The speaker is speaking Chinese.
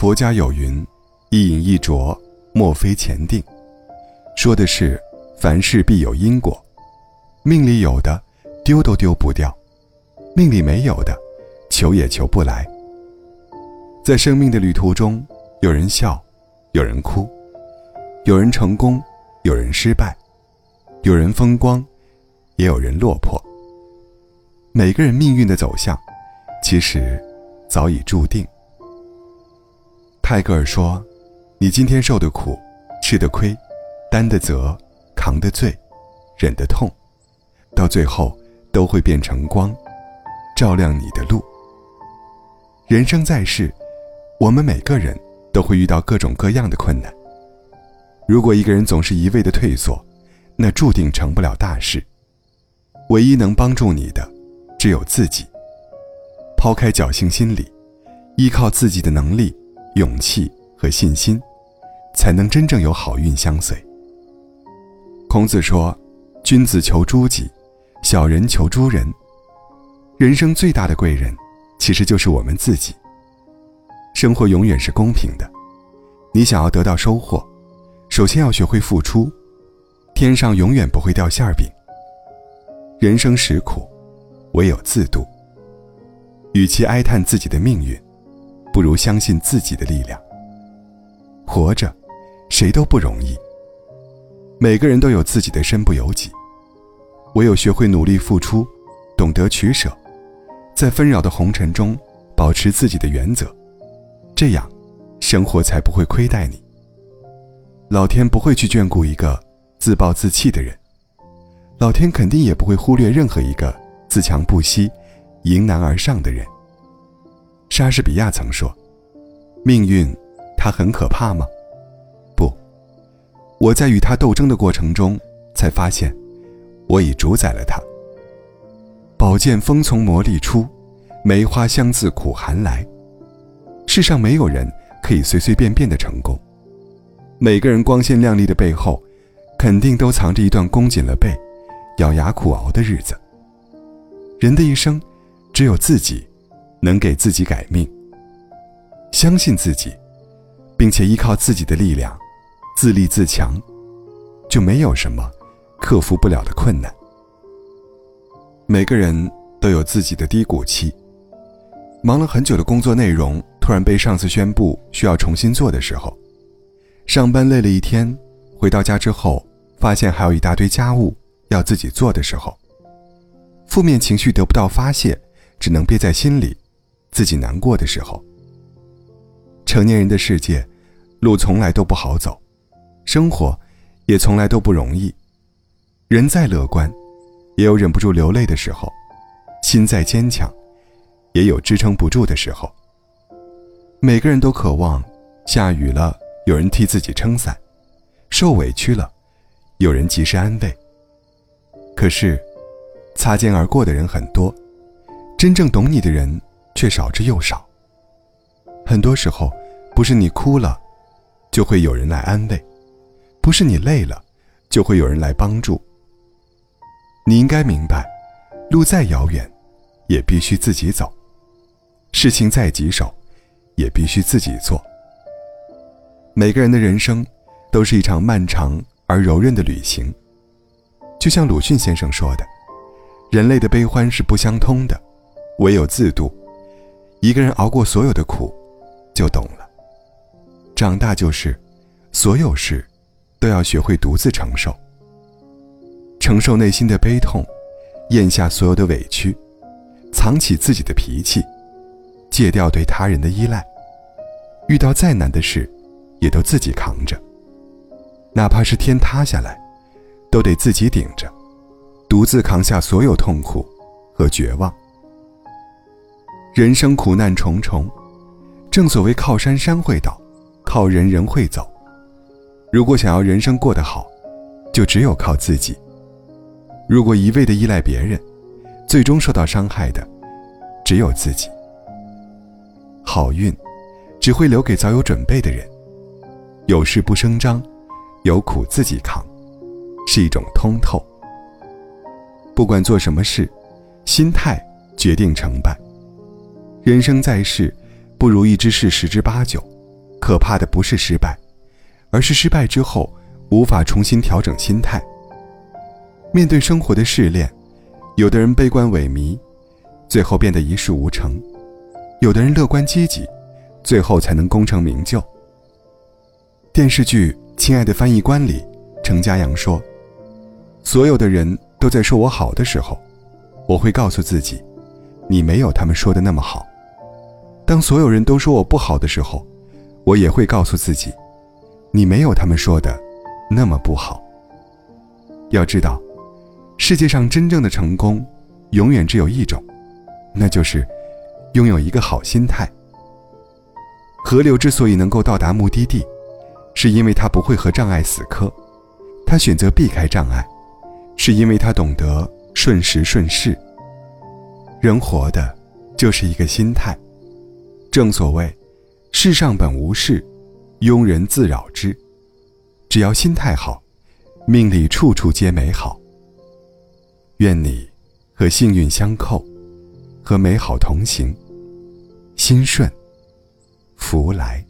佛家有云：“一饮一啄，莫非前定。”说的是凡事必有因果，命里有的丢都丢不掉，命里没有的求也求不来。在生命的旅途中，有人笑，有人哭，有人成功，有人失败，有人风光，也有人落魄。每个人命运的走向，其实早已注定。泰戈尔说：“你今天受的苦，吃的亏，担的责，扛的罪，忍的痛，到最后都会变成光，照亮你的路。人生在世。”我们每个人都会遇到各种各样的困难。如果一个人总是一味的退缩，那注定成不了大事。唯一能帮助你的，只有自己。抛开侥幸心理，依靠自己的能力、勇气和信心，才能真正有好运相随。孔子说：“君子求诸己，小人求诸人。”人生最大的贵人，其实就是我们自己。生活永远是公平的，你想要得到收获，首先要学会付出。天上永远不会掉馅儿饼。人生实苦，唯有自渡。与其哀叹自己的命运，不如相信自己的力量。活着，谁都不容易。每个人都有自己的身不由己，唯有学会努力付出，懂得取舍，在纷扰的红尘中保持自己的原则。这样，生活才不会亏待你。老天不会去眷顾一个自暴自弃的人，老天肯定也不会忽略任何一个自强不息、迎难而上的人。莎士比亚曾说：“命运，它很可怕吗？不，我在与它斗争的过程中，才发现，我已主宰了它。宝剑锋从磨砺出，梅花香自苦寒来。”世上没有人可以随随便便的成功，每个人光鲜亮丽的背后，肯定都藏着一段弓紧了背、咬牙苦熬的日子。人的一生，只有自己能给自己改命。相信自己，并且依靠自己的力量，自立自强，就没有什么克服不了的困难。每个人都有自己的低谷期，忙了很久的工作内容。突然被上司宣布需要重新做的时候，上班累了一天，回到家之后发现还有一大堆家务要自己做的时候，负面情绪得不到发泄，只能憋在心里，自己难过的时候。成年人的世界，路从来都不好走，生活也从来都不容易。人再乐观，也有忍不住流泪的时候；心再坚强，也有支撑不住的时候。每个人都渴望，下雨了有人替自己撑伞，受委屈了，有人及时安慰。可是，擦肩而过的人很多，真正懂你的人却少之又少。很多时候，不是你哭了，就会有人来安慰；不是你累了，就会有人来帮助。你应该明白，路再遥远，也必须自己走；事情再棘手。也必须自己做。每个人的人生，都是一场漫长而柔韧的旅行。就像鲁迅先生说的：“人类的悲欢是不相通的，唯有自渡。一个人熬过所有的苦，就懂了。长大就是，所有事，都要学会独自承受。承受内心的悲痛，咽下所有的委屈，藏起自己的脾气，戒掉对他人的依赖。”遇到再难的事，也都自己扛着。哪怕是天塌下来，都得自己顶着，独自扛下所有痛苦和绝望。人生苦难重重，正所谓靠山山会倒，靠人人会走。如果想要人生过得好，就只有靠自己。如果一味的依赖别人，最终受到伤害的，只有自己。好运。只会留给早有准备的人。有事不声张，有苦自己扛，是一种通透。不管做什么事，心态决定成败。人生在世，不如意之事十之八九，可怕的不是失败，而是失败之后无法重新调整心态。面对生活的试炼，有的人悲观萎靡，最后变得一事无成；有的人乐观积极，最后才能功成名就。电视剧《亲爱的翻译官》里，程家阳说：“所有的人都在说我好的时候，我会告诉自己，你没有他们说的那么好；当所有人都说我不好的时候，我也会告诉自己，你没有他们说的那么不好。要知道。”世界上真正的成功，永远只有一种，那就是拥有一个好心态。河流之所以能够到达目的地，是因为它不会和障碍死磕，它选择避开障碍，是因为它懂得顺时顺势。人活的，就是一个心态。正所谓，世上本无事，庸人自扰之。只要心态好，命里处处皆美好。愿你和幸运相扣，和美好同行，心顺福来。